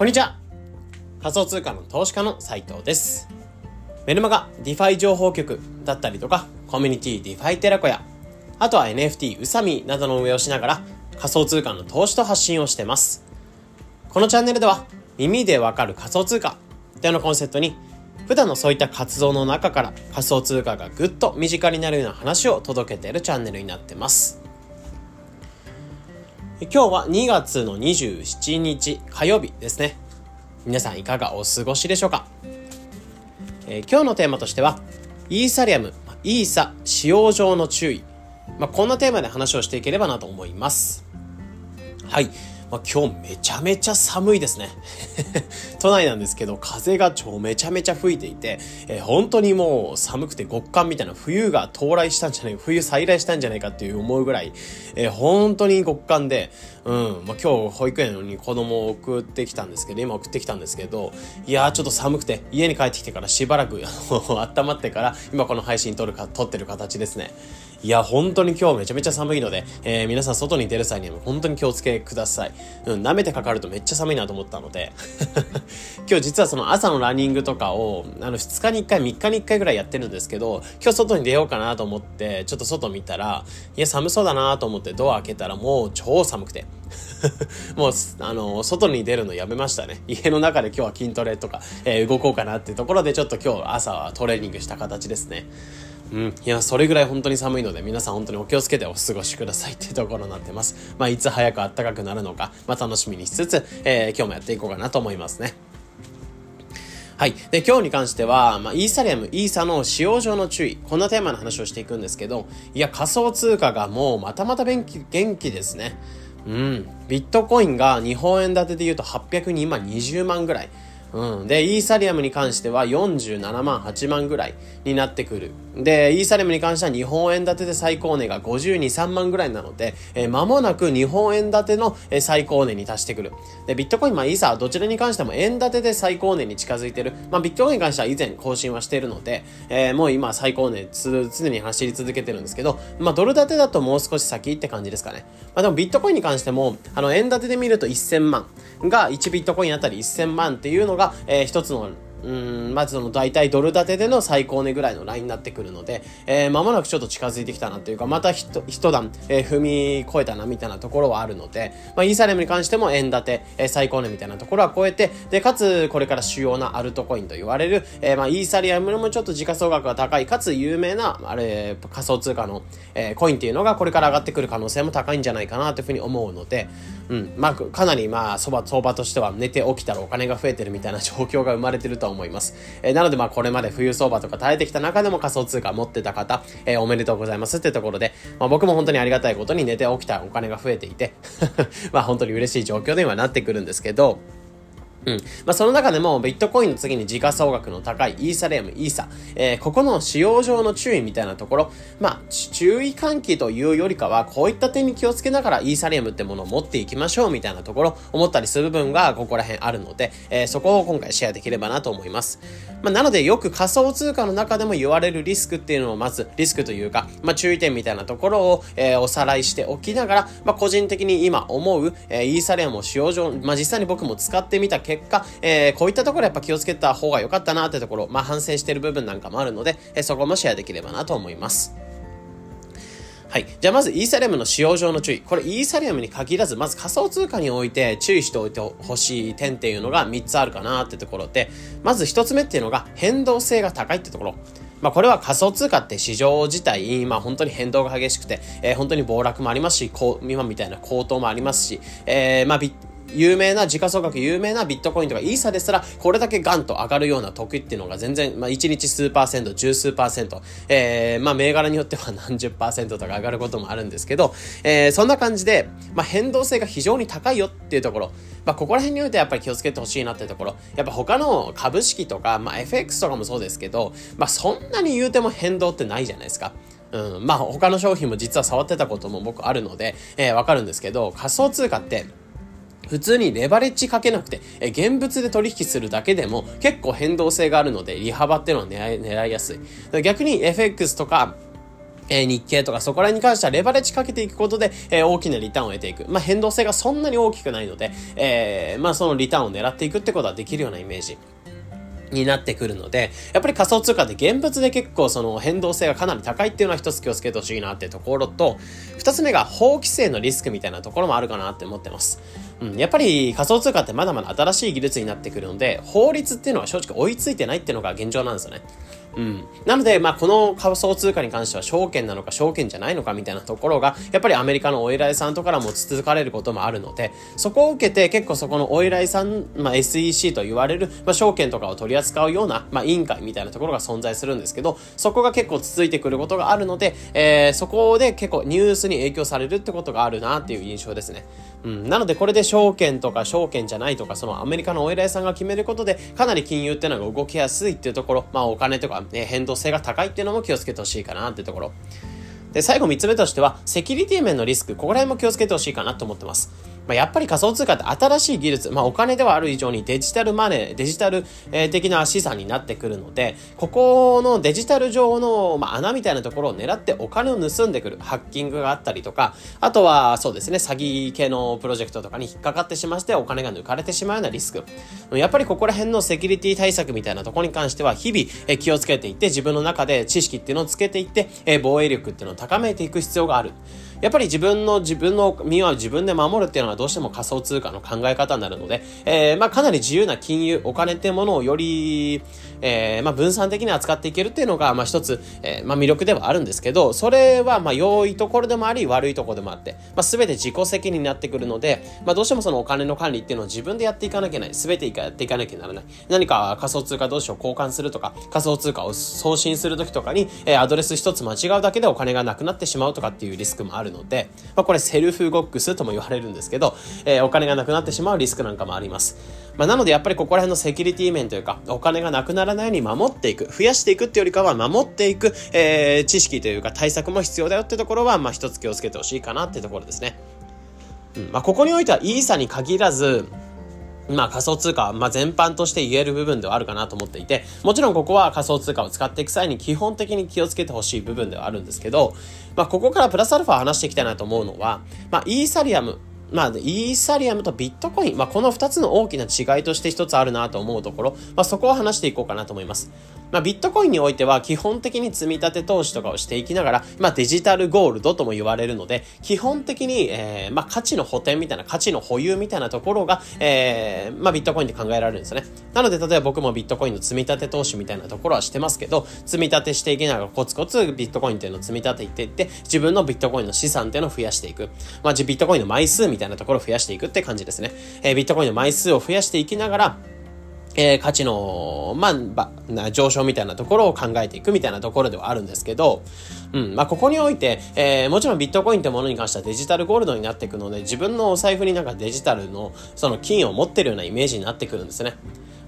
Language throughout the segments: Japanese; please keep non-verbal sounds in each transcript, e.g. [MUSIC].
こんにちは。仮想通貨の投資家の斉藤です。メルマガ DeFi 情報局だったりとかコミュニティ DeFi テラコやあとは NFT うさみなどの運営をしながら仮想通貨の投資と発信をしてます。このチャンネルでは耳でわかる仮想通貨というのコンセプトに普段のそういった活動の中から仮想通貨がぐっと身近になるような話を届けているチャンネルになってます。今日は2月の27日火曜日ですね。皆さんいかがお過ごしでしょうか、えー、今日のテーマとしては、イーサリアム、イーサ使用上の注意。まあ、こんなテーマで話をしていければなと思います。はい。まあ、今日めちゃめちゃ寒いですね。[LAUGHS] 都内なんですけど、風が超めちゃめちゃ吹いていて、えー、本当にもう寒くて極寒みたいな冬が到来したんじゃない冬再来したんじゃないかっていう思うぐらい、えー、本当に極寒で、うん、まあ、今日保育園に子供を送ってきたんですけど、今送ってきたんですけど、いやーちょっと寒くて、家に帰ってきてからしばらく [LAUGHS] 温まってから、今この配信撮るか、撮ってる形ですね。いや、本当に今日めちゃめちゃ寒いので、えー、皆さん外に出る際には本当に気をつけください。うん、舐めてかかるとめっちゃ寒いなと思ったので、[LAUGHS] 今日実はその朝のランニングとかを、あの、2日に1回、3日に1回ぐらいやってるんですけど、今日外に出ようかなと思って、ちょっと外見たら、いや、寒そうだなと思ってドア開けたらもう超寒くて。[LAUGHS] もう、あの、外に出るのやめましたね。家の中で今日は筋トレとか、えー、動こうかなっていうところでちょっと今日朝はトレーニングした形ですね。うん。いや、それぐらい本当に寒いので、皆さん本当にお気をつけてお過ごしくださいっていうところになってます。まあ、いつ早く暖かくなるのか、まあ、楽しみにしつつ、えー、今日もやっていこうかなと思いますね。はい。で、今日に関しては、まあ、イーサリアム、イーサの使用上の注意、こんなテーマの話をしていくんですけど、いや、仮想通貨がもうまたまた元気、元気ですね。うん。ビットコインが日本円建てで言うと802万20万ぐらい。うん。で、イーサリアムに関しては47万8万ぐらいになってくる。で、イーサリアムに関しては日本円建てで最高値が52、3万ぐらいなので、えー、間もなく日本円建ての、え、最高値に達してくる。で、ビットコイン、まあイーサーどちらに関しても円建てで最高値に近づいてる。まあビットコインに関しては以前更新はしているので、えー、もう今最高値つ、常に走り続けてるんですけど、まあドル建てだともう少し先って感じですかね。まあでもビットコインに関しても、あの円建てで見ると1000万が1ビットコインあたり1000万っていうのが、がえー、一つのうん、まずその大体ドル建てでの最高値ぐらいのラインになってくるので、えー、間もなくちょっと近づいてきたなというか、また一段、えー、踏み越えたなみたいなところはあるので、まあ、イーサレムに関しても円建て、えー、最高値みたいなところは超えて、で、かつ、これから主要なアルトコインと言われる、えー、まあ、イーサリアムもちょっと時価総額が高い、かつ有名な、あれ、仮想通貨の、えー、コインっていうのがこれから上がってくる可能性も高いんじゃないかなというふうに思うので、うん、まあ、かなりまあ、相場、としては寝て起きたらお金が増えてるみたいな状況が生まれてると思います。えー、なのでまあこれまで冬相場とか耐えてきた中でも仮想通貨持ってた方、えー、おめでとうございますってところで、まあ僕も本当にありがたいことに寝て起きたお金が増えていて [LAUGHS] まあ本当に嬉しい状況ではなってくるんですけど、うん。まあ、その中でも、ビットコインの次に時価総額の高いイーサレアム、イーサ。えー、ここの使用上の注意みたいなところ、まあ、注意喚起というよりかは、こういった点に気をつけながらイーサレアムってものを持っていきましょうみたいなところ、思ったりする部分がここら辺あるので、えー、そこを今回シェアできればなと思います。まあ、なので、よく仮想通貨の中でも言われるリスクっていうのをまず、リスクというか、まあ、注意点みたいなところを、えー、おさらいしておきながら、まあ、個人的に今思う、えー、イーサレアムを使用上、まあ、実際に僕も使ってみた結果、えー、こういったところやっぱ気をつけた方が良かったなってところ、まあ反省してる部分なんかもあるので、えー、そこもシェアできればなと思います。はい。じゃあまずイーサリアムの使用上の注意。これイーサリアムに限らず、まず仮想通貨において注意しておいてほしい点っていうのが3つあるかなってところで、まず1つ目っていうのが変動性が高いってところ。まあこれは仮想通貨って市場自体、まあ本当に変動が激しくて、えー、本当に暴落もありますし、こう、今みたいな高騰もありますし、えー、まあ有名な、時価総額有名なビットコインとかイーサですら、これだけガンと上がるような得っていうのが全然、まあ、1日数パーセント、十数パーセント、えー、まあ、銘柄によっては何十パーセントとか上がることもあるんですけど、えー、そんな感じで、まあ、変動性が非常に高いよっていうところ、まあ、ここら辺においてやっぱり気をつけてほしいなっていうところ、やっぱ他の株式とか、まあ、FX とかもそうですけど、まあ、そんなに言うても変動ってないじゃないですか。うん、まあ他の商品も実は触ってたことも僕あるので、えー、わかるんですけど、仮想通貨って、普通にレバレッジかけなくて、え現物で取引するだけでも結構変動性があるので、利幅っていうのは狙い狙いやすい。逆に FX とか、え日経とかそこら辺に関してはレバレッジかけていくことで、え、大きなリターンを得ていく。まあ、変動性がそんなに大きくないので、えー、まあ、そのリターンを狙っていくってことはできるようなイメージ。になってくるので、やっぱり仮想通貨で現物で結構その変動性がかなり高いっていうのは一つ気をつけてほしいなってところと、二つ目が法規制のリスクみたいなところもあるかなって思ってます。うん、やっぱり仮想通貨ってまだまだ新しい技術になってくるので、法律っていうのは正直追いついてないっていうのが現状なんですよね。うん。なので、まあ、この仮想通貨に関しては証券なのか証券じゃないのかみたいなところが、やっぱりアメリカのお偉いさんとからも続かれることもあるので、そこを受けて結構そこのお偉いさん、まあ、SEC と言われる、まあ、証券とかを取り扱うような、まあ、委員会みたいなところが存在するんですけど、そこが結構続いてくることがあるので、えー、そこで結構ニュースに影響されるってことがあるなっていう印象ですね。うん。なので、これで証券とか証券じゃないとか、そのアメリカのお偉いさんが決めることで、かなり金融っていうのが動きやすいっていうところ、まあ、お金とか、ね、変動性が高いっていうのも気をつけてほしいかなってところ。で、最後3つ目としては、セキュリティ面のリスク、ここら辺も気をつけてほしいかなと思ってます。まあ、やっぱり仮想通貨って新しい技術、まあ、お金ではある以上にデジタルマネー、デジタル、え、的な資産になってくるので、ここのデジタル上の、まあ、穴みたいなところを狙ってお金を盗んでくる、ハッキングがあったりとか、あとはそうですね、詐欺系のプロジェクトとかに引っかかってしましてお金が抜かれてしまうようなリスク。やっぱりここら辺のセキュリティ対策みたいなところに関しては日々、え気をつけていって自分の中で知識っていうのをつけていって、え防衛力っていうのを高めていく必要がある。やっぱり自分の自分の身は自分で守るっていうのはどうしても仮想通貨の考え方になるので、えー、まあかなり自由な金融、お金っていうものをより、えー、まあ分散的に扱っていけるっていうのが、まあ一つ、えー、まあ魅力ではあるんですけど、それはまあ良いところでもあり、悪いところでもあって、まあ全て自己責任になってくるので、まあどうしてもそのお金の管理っていうのを自分でやっていかなきゃいけない。全てやっていかなきゃならない。何か仮想通貨同士を交換するとか、仮想通貨を送信するときとかに、えー、アドレス一つ間違うだけでお金がなくなってしまうとかっていうリスクもあるので、まあこれセルフゴックスとも言われるんですけど、えー、お金がなくなってしまうリスクなんかもあります。まあ、なのでやっぱりここら辺のセキュリティ面というか、お金がなくならないように守っていく、増やしていくっていうよりかは守っていく、えー、知識というか対策も必要だよってところは、まあ一つ気をつけてほしいかなってところですね。うん、まあここにおいてはイーサに限らず、まあ仮想通貨、まあ全般として言える部分ではあるかなと思っていて、もちろんここは仮想通貨を使っていく際に基本的に気をつけてほしい部分ではあるんですけど、まあここからプラスアルファ話していきたいなと思うのは、まあイーサリアム、まあ、イーサリアムとビットコイン、まあ、この2つの大きな違いとして一つあるなと思うところ、まあ、そこを話していこうかなと思います。まあ、ビットコインにおいては基本的に積み立て投資とかをしていきながら、まあ、デジタルゴールドとも言われるので、基本的に、えー、まあ、価値の補填みたいな、価値の保有みたいなところが、えー、まあ、ビットコインで考えられるんですよね。なので、例えば僕もビットコインの積み立て投資みたいなところはしてますけど、積み立てしていきながらコツコツビットコインっていうのを積み立てていって、自分のビットコインの資産っていうのを増やしていく。まあ、ビットコインの枚数みたいなところを増やしていくって感じですね。えー、ビットコインの枚数を増やしていきながら、えー、価値の、まあ、上昇みたいなところを考えていくみたいなところではあるんですけど、うん、まあ、ここにおいて、えー、もちろんビットコインってものに関してはデジタルゴールドになっていくので、自分のお財布になんかデジタルの、その金を持ってるようなイメージになってくるんですね。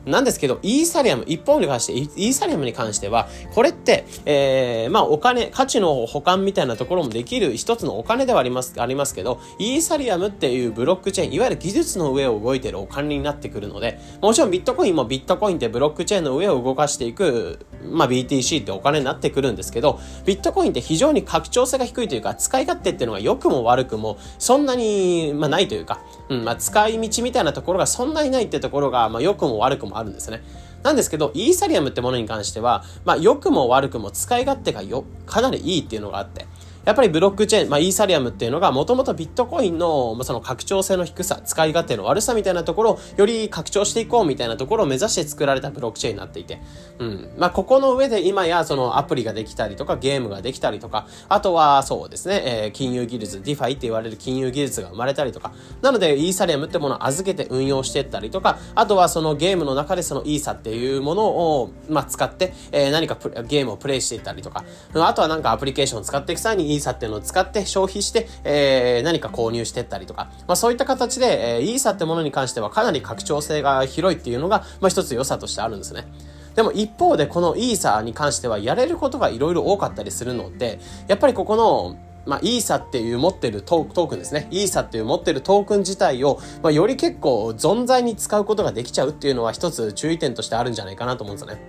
なんですけど、イーサリアム、一本に関して、イーサリアムに関しては、これって、えー、まあお金、価値の保管みたいなところもできる一つのお金ではあります、ありますけど、イーサリアムっていうブロックチェーン、いわゆる技術の上を動いてるお金になってくるので、もちろんビットコインもビットコインってブロックチェーンの上を動かしていく、まあ BTC ってお金になってくるんですけど、ビットコインって非常に拡張性が低いというか、使い勝手っていうのが良くも悪くも、そんなに、まあないというか、うん、まあ使い道みたいなところがそんなにないってところが、まあ良くも悪くもあるんですね。なんですけど、イーサリアムってものに関しては、まあ、良くも悪くも使い勝手がよ、かなりいいっていうのがあって、やっぱりブロックチェーン、まあ、イーサリアムっていうのが、もともとビットコインの、まその拡張性の低さ、使い勝手の悪さみたいなところを、より拡張していこうみたいなところを目指して作られたブロックチェーンになっていて、うん。まあ、ここの上で今や、そのアプリができたりとか、ゲームができたりとか、あとは、そうですね、えー、金融技術、 DeFi って言われる金融技術が生まれたりとか、なので、イーサリアムってものを預けて運用していったりとか、あとはそのゲームの中でそのイーサっていうものを、まあ、使って、えー、何かゲームをプレイしていったりとか、あとはなんかアプリケーションを使っていく際にイーサっていうのを使って、消費して、えー、何か購入してったりとか、まあそういった形で、えー、イーサってものに関してはかなり拡張性が広いっていうのが、まあ一つ良さとしてあるんですね。でも一方でこのイーサに関してはやれることがいろいろ多かったりするので、やっぱりここのまあ、イーサっていう持ってるトークンですね。イーサっていう持ってるトークン自体を、まあ、より結構存在に使うことができちゃうっていうのは一つ注意点としてあるんじゃないかなと思うんですよね。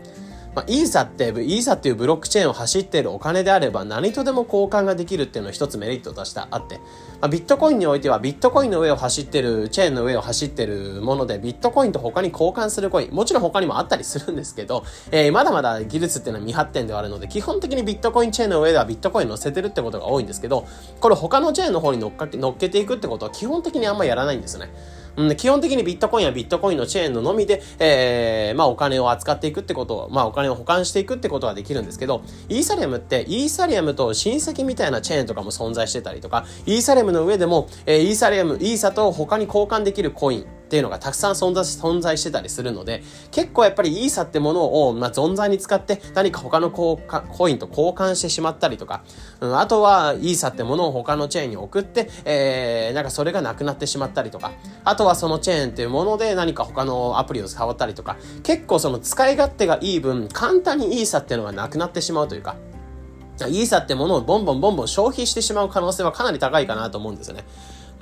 まあ、イーサって、イーサっていうブロックチェーンを走っているお金であれば何とでも交換ができるっていうのは一つメリットとしてあって、まあ、ビットコインにおいてはビットコインの上を走ってる、チェーンの上を走ってるもので、ビットコインと他に交換するコイン、もちろん他にもあったりするんですけど、えー、まだまだ技術っていうのは未発展ではあるので、基本的にビットコインチェーンの上ではビットコイン乗せてるってことが多いんですけど、これ他のチェーンの方に乗っかけ乗っけていくってことは基本的にあんまやらないんですよね。うん、基本的にビットコインはビットコインのチェーンののみで、えー、まあお金を扱っていくってことを、まあお金を保管していくってことはできるんですけど、イーサリアムって、イーサリアムと親戚みたいなチェーンとかも存在してたりとか、イーサリアムの上でも、えー、イーサリアム、イーサと他に交換できるコイン、っていうのがたくさん存在存在してたりするので、結構やっぱりイーサってものを、まあ、存在に使って何か他のコインと交換してしまったりとか、うん、あとはイーサってものを他のチェーンに送って、えー、なんかそれがなくなってしまったりとか、あとはそのチェーンっていうもので何か他のアプリを触ったりとか、結構その使い勝手がいい分、簡単にイーサっていうのがなくなってしまうというか、イーサってものをボンボンボンボン消費してしまう可能性はかなり高いかなと思うんですよね。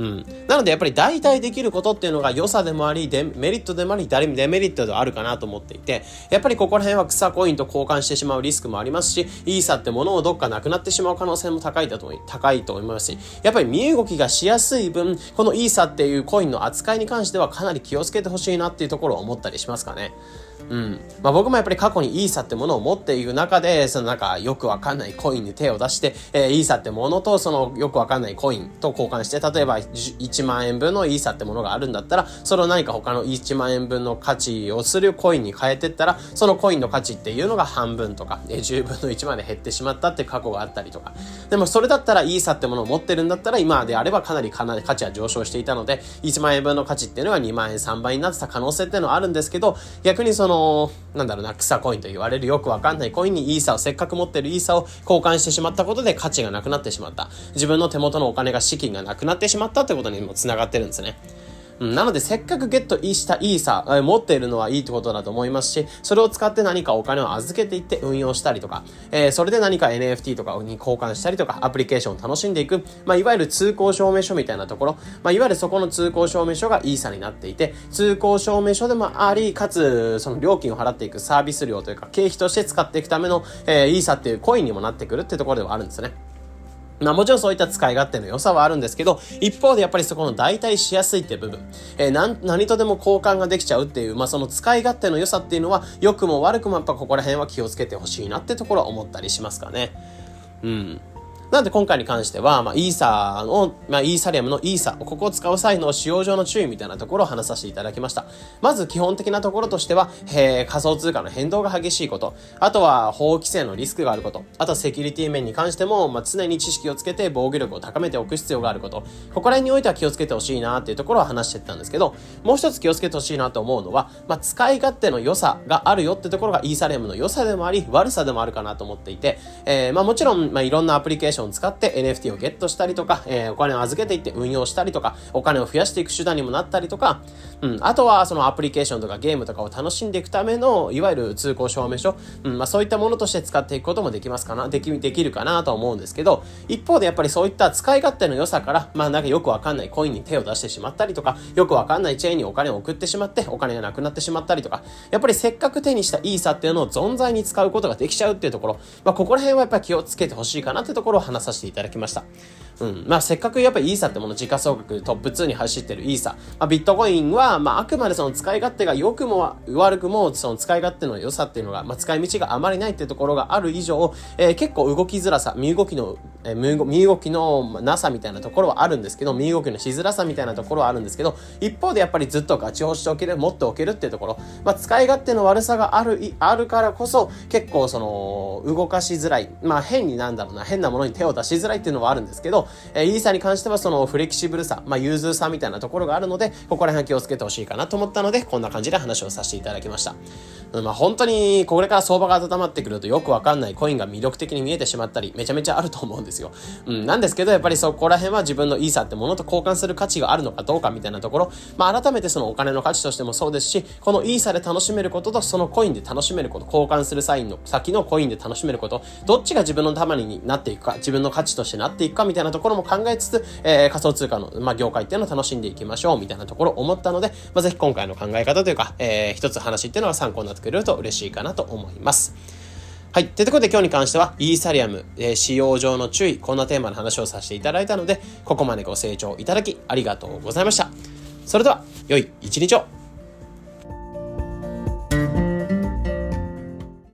うん。なのでやっぱり代替できることっていうのが良さでもあり、デメリットでもあり、デメリットではあるかなと思っていて、やっぱりここら辺は草コインと交換してしまうリスクもありますし、イーサってものをどっかなくなってしまう可能性も高いだと高いと思いますし、やっぱり身動きがしやすい分、このイーサっていうコインの扱いに関してはかなり気をつけてほしいなっていうところを思ったりしますかね。うん。まあ僕もやっぱり過去にイーサってものを持っている中で、そのなんかよくわかんないコインに手を出して、えー、イーサってものとそのよくわかんないコインと交換して、例えば1万円分のイーサってものがあるんだったら、それを何か他の1万円分の価値をするコインに変えてったら、そのコインの価値っていうのが半分とか、えー、10分の1まで減ってしまったって過去があったりとか。でもそれだったらイーサってものを持ってるんだったら、今であればかなりかなり価値は上昇していたので、1万円分の価値っていうのが2万円3倍になってた可能性っていうのはあるんですけど、逆にその、なんだろうな、草コインと言われるよくわかんないコインにイーサを、せっかく持ってるイーサを交換してしまったことで価値がなくなってしまった。自分の手元のお金が資金がなくなってしまったってことにも繋がってるんですね。うん、なので、せっかくゲットしたイーサ、持っているのはいいってことだと思いますし、それを使って何かお金を預けていって運用したりとか、えー、それで何か NFT とかに交換したりとか、アプリケーションを楽しんでいく、まあ、いわゆる通行証明書みたいなところ、まあ、いわゆるそこの通行証明書がイーサになっていて、通行証明書でもあり、かつ、その料金を払っていくサービス料というか、経費として使っていくための、えー、イーサっていうコインにもなってくるってところではあるんですね。まあもちろんそういった使い勝手の良さはあるんですけど、一方でやっぱりそこの代替しやすいって部分、えー、何、とでも交換ができちゃうっていう、まあその使い勝手の良さっていうのは、良くも悪くもやっぱここら辺は気をつけてほしいなってところは思ったりしますかね。うん。なんで今回に関しては、まあ、イーサの、まあ、イーサリアムのイーサ、ここを使う際の使用上の注意みたいなところを話させていただきました。まず基本的なところとしては、えー、仮想通貨の変動が激しいこと、あとは法規制のリスクがあること、あとはセキュリティ面に関しても、まあ、常に知識をつけて防御力を高めておく必要があること、ここら辺においては気をつけてほしいなっていうところを話してたんですけど、もう一つ気をつけてほしいなと思うのは、まあ、使い勝手の良さがあるよってところがイーサリアムの良さでもあり、悪さでもあるかなと思っていて、えー、まあもちろん、まあいろんなアプリケーションを使って NFT をゲットしたりとか、えー、お金を預けていって運用したりとか、お金を増やしていく手段にもなったりとか、うん、あとはそのアプリケーションとかゲームとかを楽しんでいくための、いわゆる通行証明書、うん、まあそういったものとして使っていくこともできますかな、でき、できるかなと思うんですけど、一方でやっぱりそういった使い勝手の良さから、まあなんかよくわかんないコインに手を出してしまったりとか、よくわかんないチェーンにお金を送ってしまって、お金がなくなってしまったりとか、やっぱりせっかく手にしたイーサっていうのを存在に使うことができちゃうっていうところ、まあここら辺はやっぱり気をつけてほしいかなってところを話させていただきました。うん。まあ、せっかくやっぱりイーサってもの時価総額トップ2に走ってるイーサ。まあ、ビットコインは、まあ、あくまでその使い勝手が良くも悪くも、その使い勝手の良さっていうのが、まあ、使い道があまりないっていうところがある以上、えー、結構動きづらさ、身動きの、えー、身動きのなさみたいなところはあるんですけど、身動きのしづらさみたいなところはあるんですけど、一方でやっぱりずっとガチ押しておける、持っておけるっていうところ、まあ、使い勝手の悪さがある、あるからこそ、結構その、動かしづらい、まあ、変になんだろうな、変なものに手を出しづらいっていうのはあるんですけど、えー、イーサに関してはそのフレキシブルさ、まあ、融通さみたいなところがあるので、ここら辺気をつけてほしいかなと思ったので、こんな感じで話をさせていただきました。うん、まあ、本当に、これから相場が温まってくるとよくわかんないコインが魅力的に見えてしまったり、めちゃめちゃあると思うんですよ。うん、なんですけど、やっぱりそこら辺は自分のイーサってものと交換する価値があるのかどうかみたいなところ、まあ、改めてそのお金の価値としてもそうですし、このイーサで楽しめることと、そのコインで楽しめること、交換する際の先のコインで楽しめること、どっちが自分のためになっていくか、自分の価値としてなっていくかみたいなところころも考えつつ、えー、仮想通貨の、まあ、業界っていうのを楽しんでいきましょうみたいなところを思ったので、まあ、ぜひ今回の考え方というか、えー、一つ話っていうのが参考になってくれると嬉しいかなと思います。はい。ということで今日に関しては、イーサリアム、えー、使用上の注意、こんなテーマの話をさせていただいたので、ここまでご清聴いただきありがとうございました。それでは、良い一日を